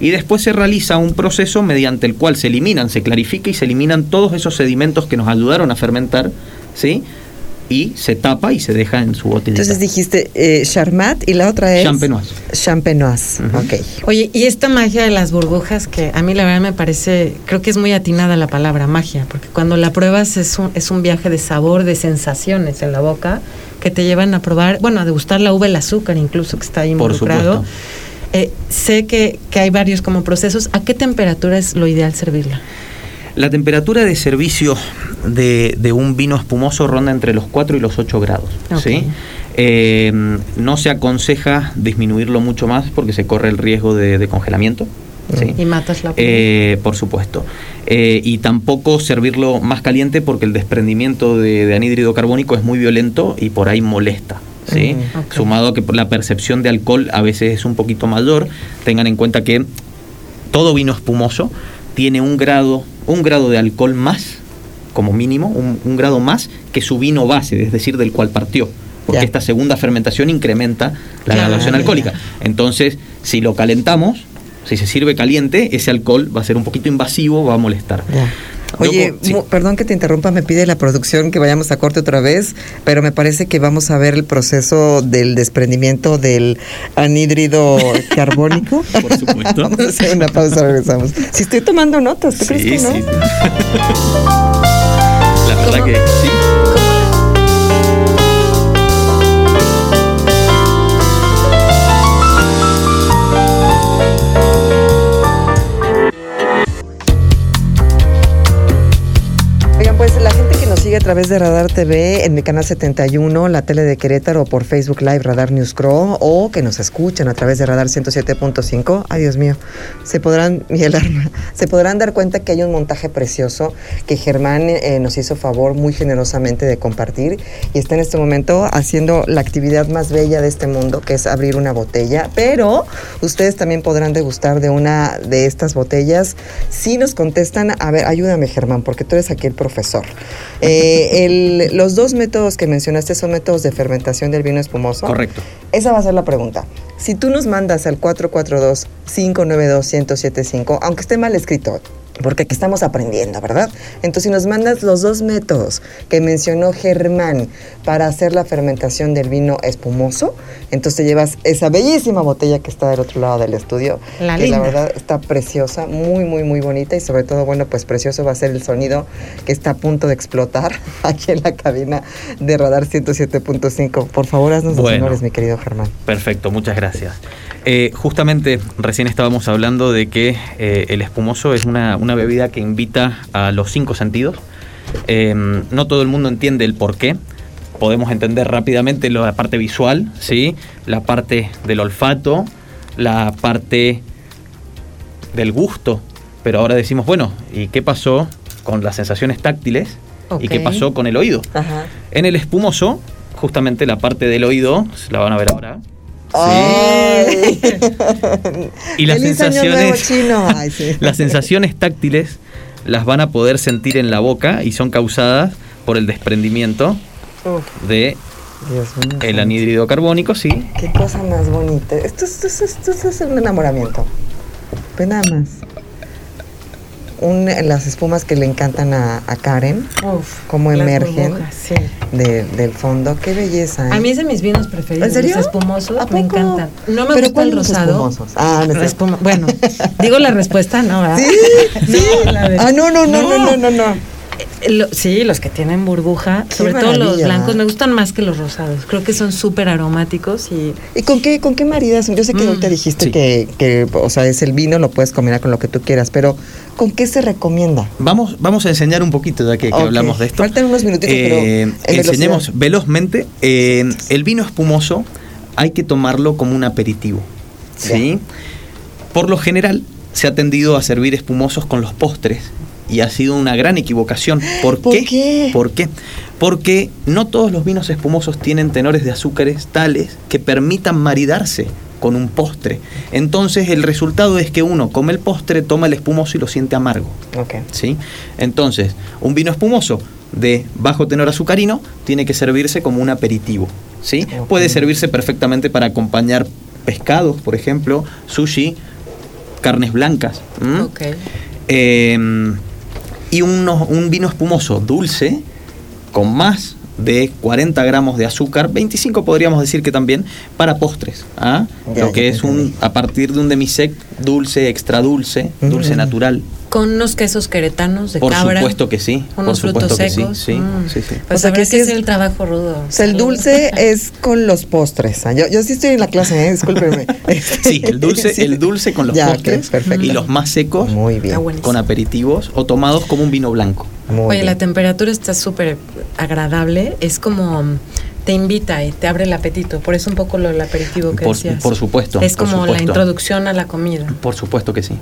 Y después se realiza un proceso mediante el cual se eliminan, se clarifica y se eliminan todos esos sedimentos que nos ayudaron a fermentar, ¿sí? y se tapa y se deja en su botella. Entonces dijiste eh, Charmat y la otra es Champenoise. Champenoise, ok. Oye, y esta magia de las burbujas que a mí la verdad me parece, creo que es muy atinada la palabra magia, porque cuando la pruebas es un, es un viaje de sabor, de sensaciones en la boca que te llevan a probar, bueno, a degustar la uva, el azúcar incluso que está ahí involucrado. Por eh, sé que, hay varios como procesos. ¿A qué temperatura es lo ideal servirla? La temperatura de servicio de, un vino espumoso ronda entre los 4 y los 8 grados. Eh, no se aconseja disminuirlo mucho más porque se corre el riesgo de, congelamiento. Y matas la eh, Por supuesto. y tampoco servirlo más caliente porque el desprendimiento de, de anhídrido carbónico es muy violento y por ahí molesta. ¿Sí? Mm, Sumado a que la percepción de alcohol a veces es un poquito mayor, tengan en cuenta que todo vino espumoso tiene un grado, un grado de alcohol más, como mínimo, un, grado más que su vino base, es decir, del cual partió. Porque esta segunda fermentación incrementa la graduación alcohólica. Entonces, si lo calentamos, Si se sirve caliente, ese alcohol va a ser un poquito invasivo, va a molestar. Ya. Oye, sí. perdón que te interrumpa, me pide la producción que vayamos a corte otra vez, pero me parece que vamos a ver el proceso del desprendimiento del anhídrido (laughs) carbónico. Por supuesto. (laughs) vamos a hacer una pausa, regresamos. Si estoy tomando notas, ¿tú crees que no? sí. La verdad que sí. Sigue a través de Radar TV en mi canal 71, la tele de Querétaro, por Facebook Live Radar News Crow, o que nos escuchan a través de Radar 107.5, ay Dios mío, se podrán, (laughs) mi alarma, se podrán dar cuenta que hay un montaje precioso que Germán eh, nos hizo favor muy generosamente de compartir y está en este momento haciendo la actividad más bella de este mundo, que es abrir una botella, pero ustedes también podrán degustar de una de estas botellas. Si nos contestan, a ver, ayúdame Germán, porque tú eres aquí el profesor. Eh, el- los dos métodos que mencionaste son métodos de fermentación del vino espumoso. Correcto. Esa va a ser la pregunta. Si tú nos mandas al 442-592-1075, aunque esté mal escrito, porque aquí estamos aprendiendo, ¿verdad? Entonces, si nos mandas los dos métodos que mencionó Germán para hacer la fermentación del vino espumoso, entonces te llevas esa bellísima botella que está del otro lado del estudio. La que linda. la verdad está preciosa, muy, muy, muy bonita y sobre todo, bueno, pues precioso va a ser el sonido que está a punto de explotar (laughs) aquí en la cabina de Radar 107.5. Por favor, haznos los Bueno. honores, mi querido Germán. Perfecto, muchas gracias. Eh, justamente recién estábamos hablando de que eh, el espumoso es una, una bebida que invita a los cinco sentidos. Eh, no todo el mundo entiende el por qué. Podemos entender rápidamente la parte visual, ¿sí? la parte del olfato, la parte del gusto. Pero ahora decimos, bueno, ¿y qué pasó con las sensaciones táctiles? ¿Y qué pasó con el oído? Ajá. En el espumoso, justamente la parte del oído, la van a ver ahora. ¡Ay! (laughs) Y las ¡Feliz año nuevo sensaciones, chino! (laughs) Ay, sí. las sensaciones táctiles las van a poder sentir en la boca y son causadas por el desprendimiento Uf, de el anhídrido carbónico, sí. Qué cosa más bonita. Esto, es- esto, es- esto es un enamoramiento. Pues nada más. Un, las espumas que le encantan a, a Karen, cómo emergen burbujas, sí. de- del fondo. Qué belleza. ¿eh? A mí es de mis vinos preferidos. ¿En serio? Los espumosos ¿A me encantan. No me ¿Pero gusta el rosado. espumosos? Ah, no espuma- Bueno, digo la respuesta, no, ¿verdad? Sí, (laughs) sí. No, la de- ah, no, no, no, no, no, no. no. Eh, lo- sí, los que tienen burbuja, Qué sobre todo los blancos, me gustan más que los rosados. Creo que son súper aromáticos y ¿Y con qué, con qué maridas? Yo sé que Mm, ahorita dijiste sí. que, que, o sea, es el vino, lo puedes combinar con lo que tú quieras, pero ¿con qué se recomienda? Vamos, vamos a enseñar un poquito ya que, hablamos de esto. Faltan unos minutitos, pero en enseñemos velocidad. velozmente. eh, el vino espumoso hay que tomarlo como un aperitivo. ¿sí? Por lo general se ha tendido a servir espumosos con los postres y ha sido una gran equivocación. ¿Por, ¿Por qué? ¿Por qué? Porque no todos los vinos espumosos tienen tenores de azúcares tales que permitan maridarse con un postre. Entonces el resultado es que uno come el postre, toma el espumoso y lo siente amargo. Ok. ¿sí? Entonces, un vino espumoso de bajo tenor azucarino tiene que servirse como un aperitivo. ¿sí? Puede servirse perfectamente para acompañar pescados, por ejemplo, sushi, carnes blancas. Eh, y uno- un vino espumoso dulce, con más de 40 gramos de azúcar, 25 podríamos decir que también, para postres. ¿ah? Lo que es un, a partir de un demisec dulce, extra dulce, dulce Mm. natural. Con unos quesos queretanos de Por cabra. supuesto que sí. Unos por frutos secos. sí. Sí, Mm. sí, sí. Pues O sea, que sí es- el trabajo rudo. O sea, el dulce es con los postres. ah, Yo, yo sí estoy en la clase, ¿eh? discúlpeme. (laughs) Sí, el dulce, Sí. el dulce con los Ya, postres perfecto. y los más secos Muy bien. Buenísimo. con aperitivos o tomados como un vino blanco. Muy Oye, bien. la temperatura está súper agradable. Es como mm, te invita y te abre el apetito. Por eso un poco lo del aperitivo que Por, decías. por supuesto. Es por como la introducción a la comida. Por supuesto que sí.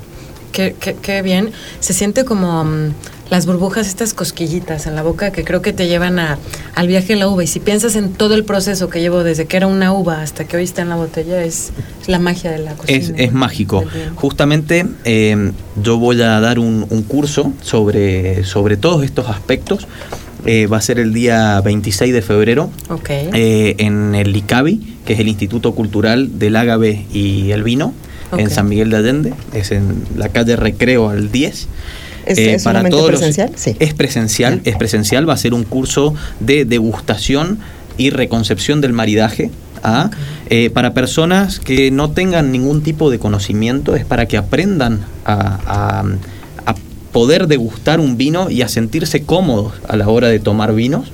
Qué, qué- qué bien. Se siente como mm, las burbujas, estas cosquillitas en la boca que creo que te llevan a, al viaje de la uva. Y si piensas en todo el proceso que llevo desde que era una uva hasta que hoy está en la botella, es, es la magia de la cocina. Es, es mágico. Justamente eh, yo voy a dar un, un curso sobre, sobre todos estos aspectos. Eh, va a ser el día 26 de febrero Ok. eh, en el ICABI, que es el Instituto Cultural del Ágave y el Vino. En. San Miguel de Allende, es en la calle Recreo al 10. ¿Es- Eh, es los- presencial? Sí. Es presencial, es presencial, va a ser un curso de degustación y reconcepción del maridaje. ¿ah? Eh, para personas que no tengan ningún tipo de conocimiento, es para que aprendan a poder degustar un vino y a sentirse cómodos a la hora de tomar vinos.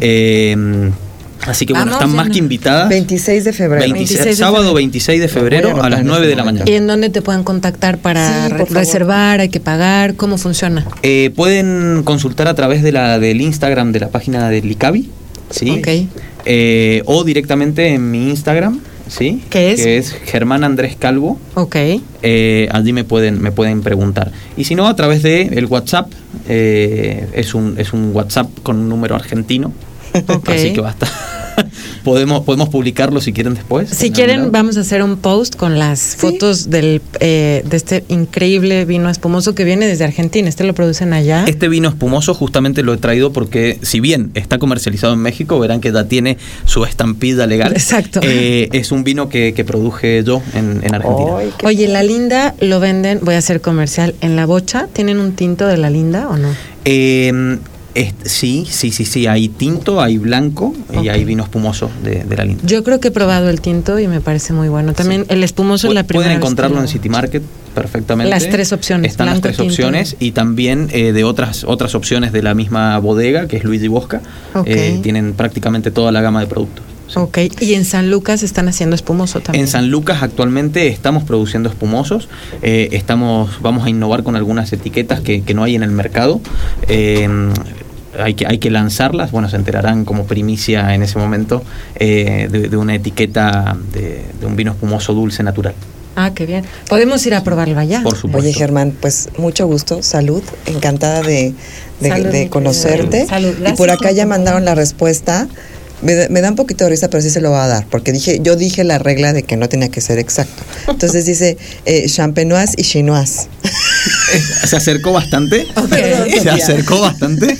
Eh, así que bueno, Vamos, están más que invitadas. 26 de febrero. 26 26 de sábado febrero. 26 de febrero a las en 9 este de la mañana. ¿Y en dónde te pueden contactar para Sí, por re- favor. reservar? ¿Hay que pagar? ¿Cómo funciona? Eh, pueden consultar a través de la, del Instagram de la página del ICABI, ¿sí? Ok. Eh, o directamente en mi Instagram, ¿sí? ¿Qué es? Que es Germán Andrés Calvo. Ok. Eh, allí me pueden, me pueden preguntar. Y si no, a través de el WhatsApp, eh, es, un, es un WhatsApp con un número argentino. (laughs) Así que basta. (laughs) podemos, podemos publicarlo si quieren después. Si en quieren, vamos a hacer un post con las fotos del, eh, de este increíble vino espumoso que viene desde Argentina. Este lo producen allá. Este vino espumoso justamente lo he traído porque si bien está comercializado en México, verán que ya tiene su estampida legal. Exacto. Eh, es un vino que, que produje yo en, en Argentina. Oye, la linda lo venden, voy a hacer comercial, en la bocha. ¿Tienen un tinto de la linda o no? Eh, es- sí, sí, sí, sí. Hay tinto, hay blanco y hay vino espumoso de, de la linda. Yo creo que he probado el tinto y me parece muy bueno. También el espumoso es la primera Pueden vez que encontrarlo lo- en City Market perfectamente. Las tres opciones, Están las tres tinto. opciones y también eh, de otras otras opciones de la misma bodega, que es Luigi Bosca. Eh, tienen prácticamente toda la gama de productos. Sí. Ok, y en San Lucas están haciendo espumoso también. En San Lucas actualmente estamos produciendo espumosos, eh, estamos, vamos a innovar con algunas etiquetas que, que no hay en el mercado. Eh, hay que, hay que lanzarlas, bueno, se enterarán como primicia en ese momento eh, de, de una etiqueta de, de un vino espumoso dulce natural, Ah, qué bien. Podemos ir a probarlo allá. por supuesto. Oye, Germán, pues mucho gusto, salud, encantada de, de- Salud, de conocerte. Salud. Y Gracias por acá ya mandaron la respuesta. Me, me da un poquito de risa, pero sí se lo va a dar, porque dije, yo dije la regla de que no tenía que ser exacto. Entonces dice eh, y chinoise. (laughs) Se acercó bastante. Se acercó bastante.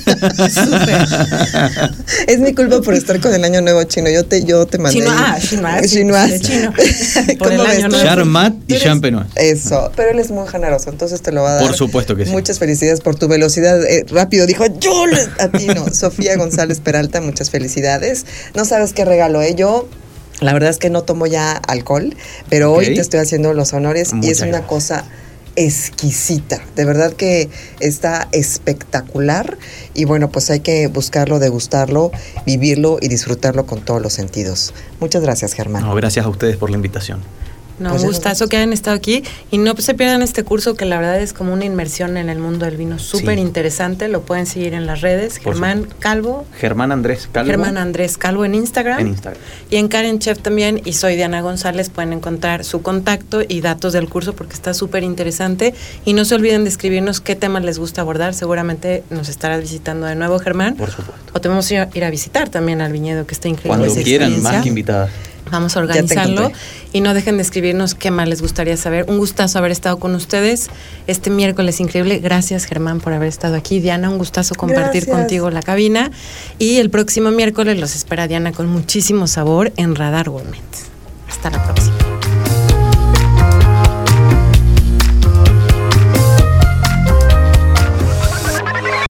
Es mi culpa por estar con el año nuevo chino. Yo te, yo te mandé. Chino, ah, chinoise, sí, Chinoise. de chino. (laughs) Por ¿Cómo el ves? año Tú nuevo. Charmat y champenoise. Eso, pero él es muy generoso, entonces te lo va a dar. Por supuesto que sí. Muchas felicidades por tu velocidad. eh, rápido dijo, yo le atino. (laughs) Sofía González Peralta, muchas felicidades. No sabes qué regalo, ¿eh? Yo, la verdad es que no tomo ya alcohol, pero hoy te estoy haciendo los honores y es una gracias. cosa exquisita, de verdad que está espectacular y bueno, pues hay que buscarlo, degustarlo, vivirlo y disfrutarlo con todos los sentidos. Muchas gracias, Germán. No, gracias a ustedes por la invitación. No, Pues un nos gustazo que hayan estado aquí y no se pierdan este curso que la verdad es como una inmersión en el mundo del vino súper Sí. interesante. Lo pueden seguir en las redes. Por Germán Calvo, Germán Andrés Calvo. Germán Andrés Calvo en Instagram. En Instagram. Y en Karen Chef también. Y soy Diana González. Pueden encontrar su contacto y datos del curso porque está súper interesante. Y no se olviden de escribirnos qué temas les gusta abordar. Seguramente nos estarás visitando de nuevo, Germán. Por supuesto. O te vamos a ir a visitar también al viñedo, que está increíble. Cuando quieran, más que invitadas. Vamos a organizarlo y no dejen de escribirnos qué más les gustaría saber. Un gustazo haber estado con ustedes este miércoles increíble. Gracias Germán por haber estado aquí. Diana, un gustazo compartir Gracias. contigo la cabina. Y el próximo miércoles los espera Diana con muchísimo sabor en Radar Gourmet. Hasta la próxima.